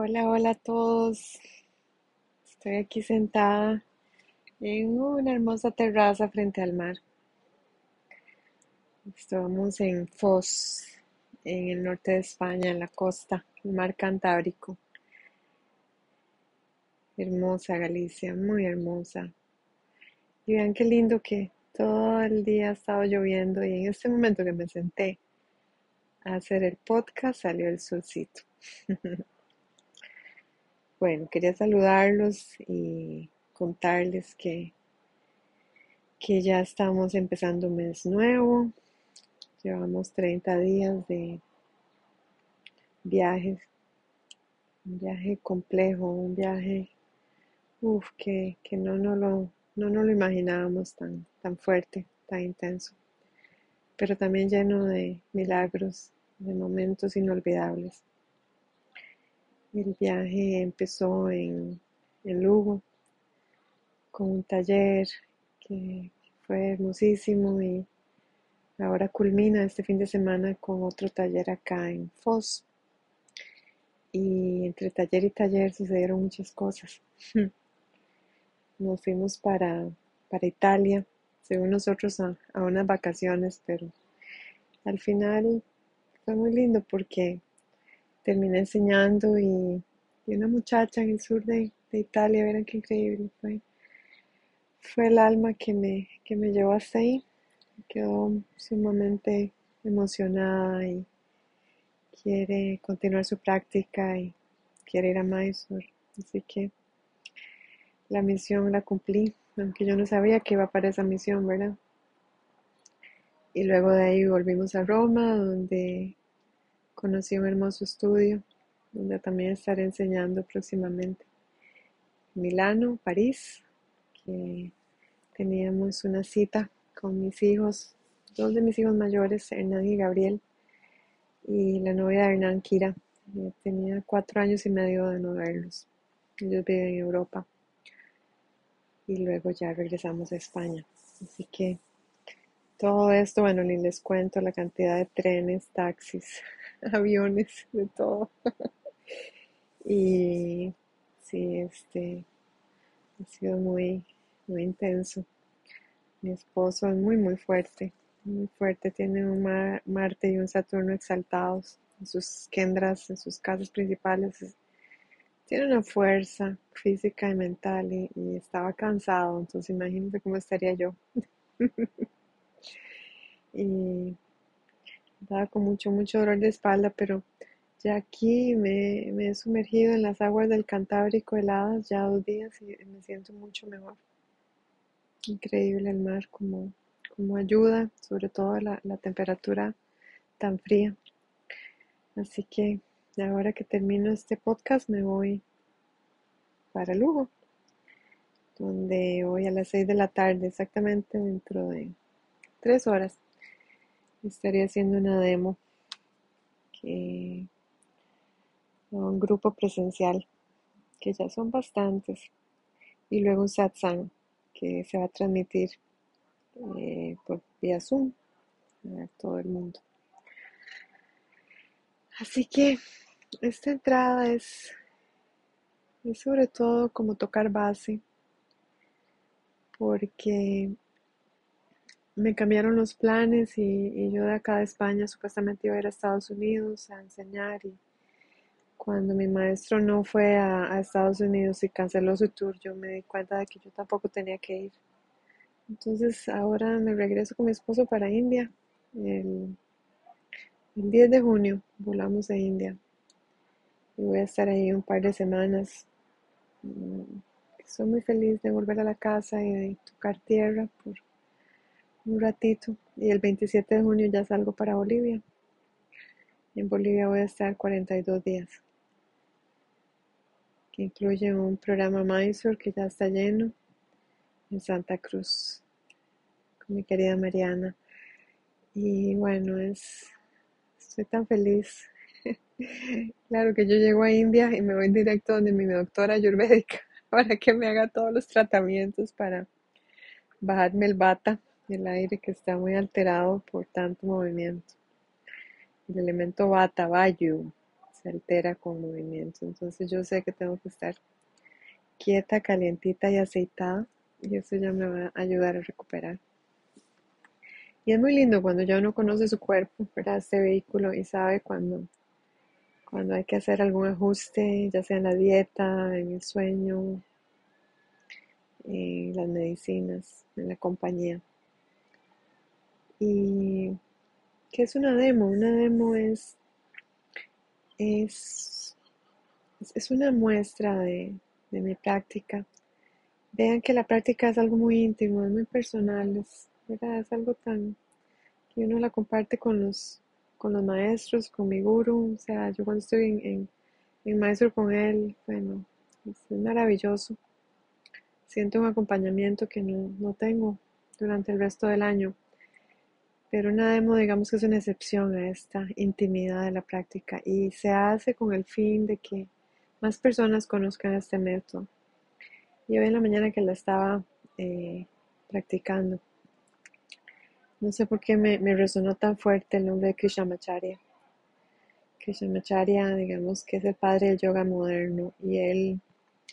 Hola, hola a todos. Estoy aquí sentada en una hermosa terraza frente al mar. Estamos en Foz, en el norte de España, en la costa, el mar Cantábrico. Hermosa Galicia, muy hermosa. Y vean qué lindo que todo el día ha estado lloviendo y en este momento que me senté a hacer el podcast salió el solcito. Bueno, quería saludarlos y contarles que, que ya estamos empezando un mes nuevo. Llevamos 30 días de viajes, un viaje complejo, un viaje uf, que, que no, lo, no lo imaginábamos tan, tan fuerte, tan intenso, pero también lleno de milagros, de momentos inolvidables. El viaje empezó en, Lugo con un taller que fue hermosísimo y ahora culmina este fin de semana con otro taller acá en Foz. Y entre taller y taller sucedieron muchas cosas. Nos fuimos para, para Italia, según nosotros, a, a unas vacaciones, pero al final fue muy lindo porque terminé enseñando y, una muchacha en el sur de, Italia, verán qué increíble fue. Fue el alma que me, que me llevó hasta ahí. Quedó sumamente emocionada y quiere continuar su práctica y quiere ir a Mysore. Así que la misión la cumplí, aunque yo no sabía que iba para esa misión, ¿verdad? Y luego de ahí volvimos a Roma, donde Conocí un hermoso estudio donde también estaré enseñando próximamente. Milano, París, que teníamos una cita con mis hijos, dos de mis hijos mayores, Hernán y Gabriel, y la novia de Hernán, Kira. tenía cuatro años y medio de no verlos. Ellos viven en Europa. Y luego ya regresamos a España. Así que todo esto, bueno, ni les cuento la cantidad de trenes, taxis, aviones, de todo. y sí, este ha sido muy, muy intenso. Mi esposo es muy, muy fuerte, muy fuerte. Tiene un Marte y un Saturno exaltados en sus kendras, en sus casas principales. Tiene una fuerza física y mental y, y estaba cansado, entonces imagínense cómo estaría yo. y estaba con mucho, mucho dolor de espalda, pero ya aquí me, he sumergido en las aguas del Cantábrico heladas ya dos días y me siento mucho mejor. Increíble el mar, como, como ayuda, sobre todo la, la temperatura tan fría. Así que ahora que termino este podcast me voy para Lugo, donde voy a las 6 de la tarde, exactamente dentro de tres horas estaría haciendo una demo que un grupo presencial que ya son bastantes y luego un satsang que se va a transmitir eh, por vía Zoom a todo el mundo. Así que esta entrada es, es sobre todo como tocar base porque me cambiaron los planes y, yo de acá de España supuestamente iba a ir a Estados Unidos a enseñar y cuando mi maestro no fue a, Estados Unidos y canceló su tour, yo me di cuenta de que yo tampoco tenía que ir. Entonces ahora me regreso con mi esposo para India. El, el 10 de junio volamos a India y voy a estar ahí un par de semanas. Mm, Estoy muy feliz de volver a la casa y de tocar tierra por un ratito y el 27 de junio ya salgo para Bolivia. En Bolivia voy a estar 42 días, que incluye un programa Mysore que ya está lleno en Santa Cruz con mi querida Mariana. Y bueno, es estoy tan feliz. claro que yo llego a India y me voy directo donde mi doctora ayurvédica para que me haga todos los tratamientos para bajarme el bata el aire que está muy alterado por tanto movimiento. El elemento Vata, Vayu, se altera con movimiento. Entonces yo sé que tengo que estar quieta, calientita y aceitada y eso ya me va a ayudar a recuperar. Y es muy lindo cuando ya uno conoce su cuerpo, ¿verdad? Este vehículo y sabe cuando, cuando hay que hacer algún ajuste, ya sea en la dieta, en el sueño, en las medicinas, en la compañía. Y ¿qué es una demo? Una demo es, es, es una muestra de, de mi práctica. Vean que la práctica es algo muy íntimo, es muy personal, es, es algo tan que uno la comparte con los, con los maestros, con mi guru, o sea, yo cuando estoy en, en, maestro con él, bueno, es, maravilloso. Siento un acompañamiento que no, no tengo durante el resto del año. Pero una demo, digamos que es una excepción a esta intimidad de la práctica y se hace con el fin de que más personas conozcan este método. Y hoy en la mañana que la estaba eh, practicando, no sé por qué me, resonó tan fuerte el nombre de Krishnamacharya. Krishnamacharya, digamos que es el padre del yoga moderno y él,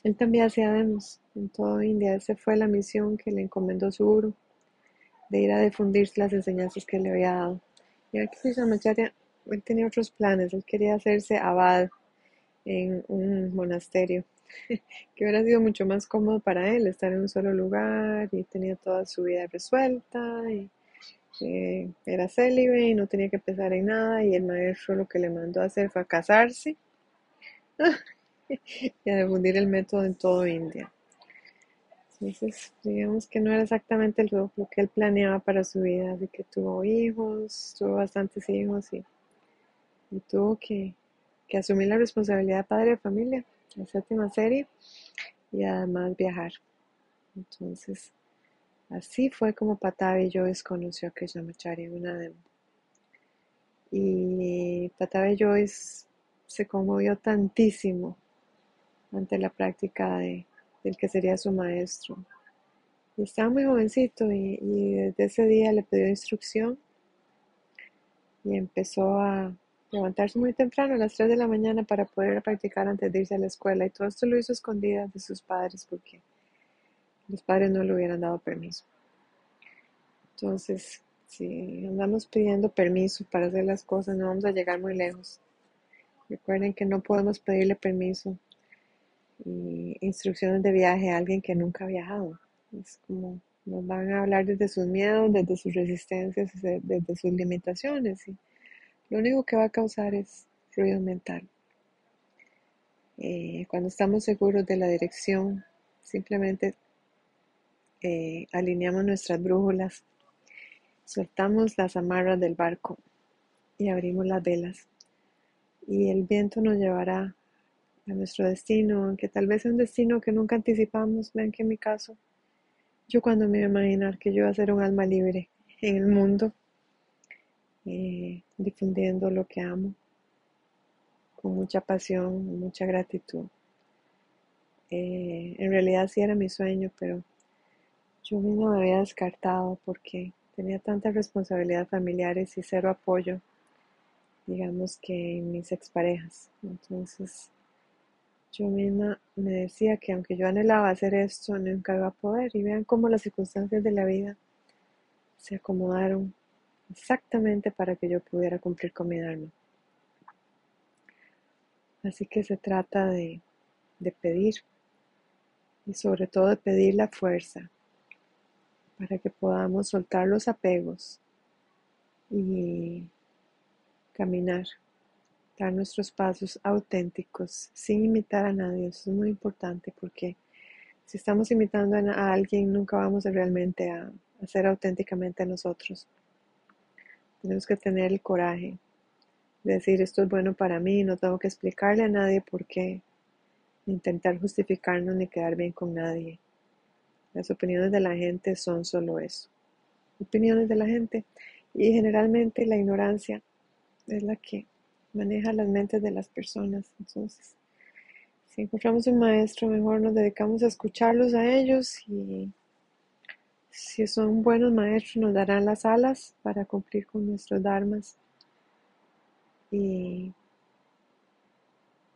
él también hacía demos en toda India. Esa fue la misión que le encomendó su guru, de ir a difundir las enseñanzas que le había dado. Y que Krishnamacharya, él tenía otros planes, él quería hacerse abad en un monasterio, que hubiera sido mucho más cómodo para él estar en un solo lugar y tenía toda su vida resuelta y era célibe y no tenía que pensar en nada y el maestro lo que le mandó a hacer fue casarse y a difundir el método en todo India. Entonces, digamos que no era exactamente lo, lo, que él planeaba para su vida, así que tuvo hijos, tuvo bastantes hijos y tuvo que, que asumir la responsabilidad de padre de familia, la séptima serie, y además viajar. Entonces, así fue como Patavi Joyce conoció a Krishnamacharya en una demo. Y Patavi Joyce se conmovió tantísimo ante la práctica de, del que sería su maestro. Y estaba muy jovencito y, y desde ese día le pidió instrucción y empezó a, levantarse muy temprano a las 3 de la mañana para poder practicar antes de irse a la escuela y todo esto lo hizo escondida de sus padres porque los padres no le hubieran dado permiso. Entonces, si andamos pidiendo permiso para hacer las cosas, no vamos a llegar muy lejos. Recuerden que no podemos pedirle permiso y instrucciones de viaje a alguien que nunca ha viajado. Es como nos van a hablar desde sus miedos, desde sus resistencias, desde sus limitaciones. Y lo único que va a causar es ruido mental. Eh, cuando estamos seguros de la dirección, simplemente eh, alineamos nuestras brújulas, soltamos las amarras del barco y abrimos las velas. Y el viento nos llevará a nuestro destino, aunque tal vez es un destino que nunca anticipamos. Vean que en mi caso, yo cuando me iba a imaginar que yo iba a ser un alma libre en el mundo, eh, difundiendo lo que amo con mucha pasión, mucha gratitud. Eh, en realidad sí era mi sueño, pero yo mismo me había descartado porque tenía tantas responsabilidades familiares y cero apoyo, digamos que en mis exparejas. Entonces yo misma me decía que aunque yo anhelaba hacer esto, nunca iba a poder. Y vean cómo las circunstancias de la vida se acomodaron exactamente para que yo pudiera cumplir con mi Dharma. Así que se trata de, de pedir y sobre todo de pedir la fuerza para que podamos soltar los apegos y caminar, dar nuestros pasos auténticos sin imitar a nadie. Eso es muy importante porque si estamos imitando a alguien nunca vamos realmente a, a ser auténticamente nosotros. Tenemos que tener el coraje de decir esto es bueno para mí, no tengo que explicarle a nadie por qué, intentar justificarnos ni quedar bien con nadie. Las opiniones de la gente son solo eso, opiniones de la gente. Y generalmente la ignorancia es la que maneja las mentes de las personas. Entonces, si encontramos un maestro, mejor nos dedicamos a escucharlos a ellos y si son buenos maestros, nos darán las alas para cumplir con nuestros dharmas y,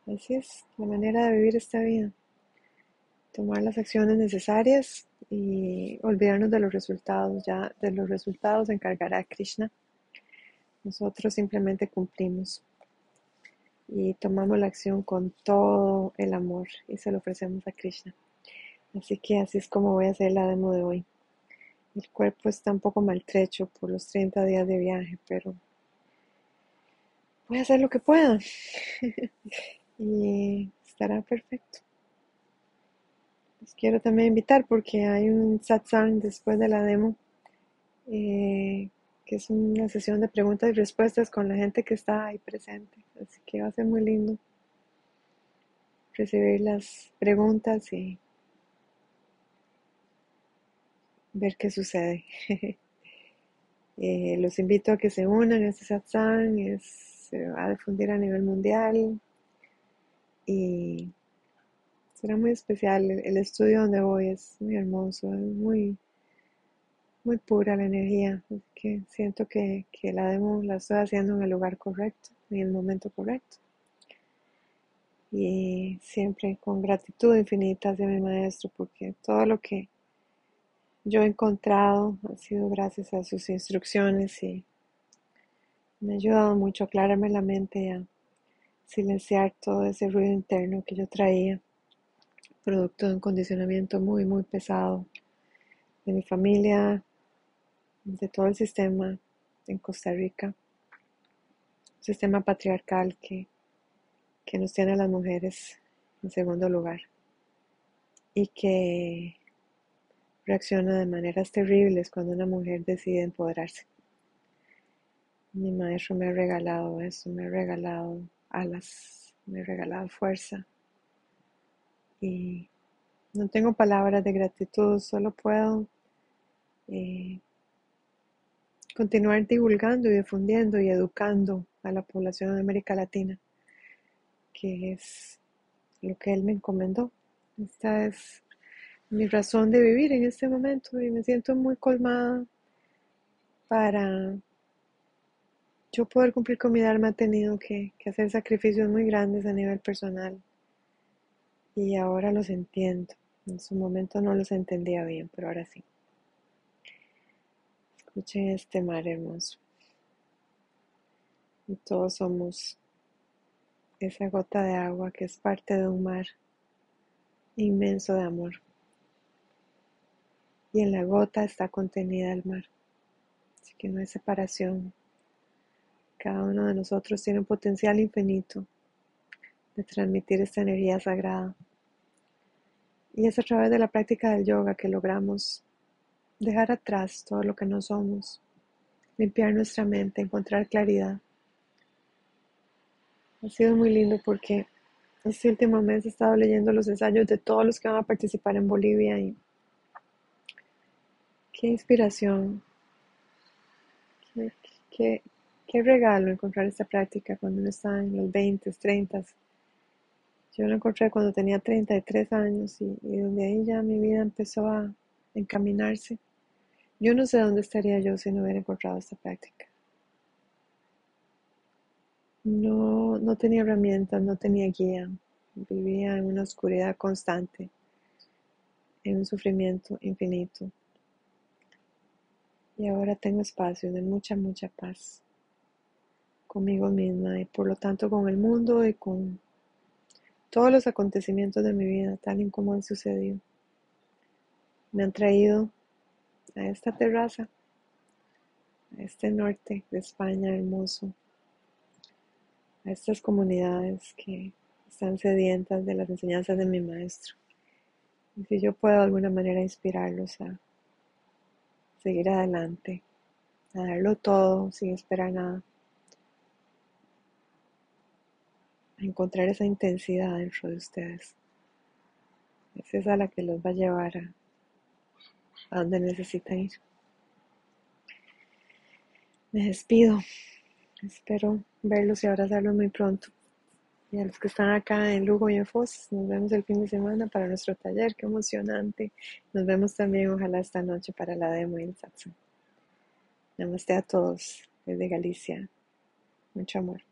así es la manera de vivir esta vida. Tomar las acciones necesarias y olvidarnos de los resultados. Ya de los resultados encargará Krishna. Nosotros simplemente cumplimos y tomamos la acción con todo el amor y se lo ofrecemos a Krishna. Así que así es como voy a hacer la demo de hoy. El cuerpo está un poco maltrecho por los 30 días de viaje, pero voy a hacer lo que pueda y estará perfecto. Les quiero también invitar porque hay un satsang después de la demo eh, que es una sesión de preguntas y respuestas con la gente que está ahí presente. Así que va a ser muy lindo recibir las preguntas y ver qué sucede. Eh, los invito a que se unan a este satsang, se va a difundir a nivel mundial y será muy especial. El, el estudio donde voy es muy hermoso, es muy muy pura la energía, que siento que, la demo la estoy haciendo en el lugar correcto, en el momento correcto. Y siempre con gratitud infinita hacia mi maestro, porque todo lo que yo he encontrado ha sido gracias a sus instrucciones y me ha ayudado mucho a aclararme la mente y a silenciar todo ese ruido interno que yo traía, producto de un condicionamiento muy, muy pesado de mi familia, de todo el sistema en Costa Rica, un sistema patriarcal que, que nos tiene a las mujeres en segundo lugar y que reacciona de maneras terribles cuando una mujer decide empoderarse. Mi maestro me ha regalado eso, me ha regalado alas, me ha regalado fuerza y no tengo palabras de gratitud, solo puedo eh, continuar divulgando y difundiendo y educando a la población de América Latina, que es lo que Él me encomendó. Esta es mi razón de vivir en este momento y me siento muy colmada para yo poder cumplir con mi Dharma. He tenido que, que hacer sacrificios muy grandes a nivel personal y ahora los entiendo. En su momento no los entendía bien, pero ahora sí. Escuchen este mar hermoso. Y todos somos esa gota de agua que es parte de un mar inmenso de amor. Y en la gota está contenida el mar. Así que no hay separación. Cada uno de nosotros tiene un potencial infinito de transmitir esta energía sagrada. Y es a través de la práctica del yoga que logramos dejar atrás todo lo que no somos, limpiar nuestra mente, encontrar claridad. Ha sido muy lindo porque este último mes he estado leyendo los ensayos de todos los que van a participar en Bolivia y qué inspiración, qué, regalo encontrar esta práctica cuando uno está en los 20, 30. Yo lo encontré cuando tenía 33 años y, y desde ahí ya mi vida empezó a encaminarse. Yo no sé dónde estaría yo si no hubiera encontrado esta práctica. No, no tenía herramientas, no tenía guía. Vivía en una oscuridad constante, en un sufrimiento infinito. Y ahora tengo espacio de mucha, mucha paz conmigo misma y por lo tanto con el mundo y con todos los acontecimientos de mi vida, tal y como han sucedido. Me han traído a esta terraza, a este norte de España hermoso, a estas comunidades que están sedientas de las enseñanzas de mi maestro. Y si yo puedo de alguna manera inspirarlos a seguir adelante, a darlo todo sin esperar nada, a encontrar esa intensidad dentro de ustedes. Es esa la que los va a llevar a a donde necesitan ir. Me despido. Espero verlos y abrazarlos muy pronto. Y a los que están acá en Lugo y en Foz, nos vemos el fin de semana para nuestro taller. Qué emocionante. Nos vemos también, ojalá, esta noche para la demo y el. Namaste a todos desde Galicia. Mucho amor.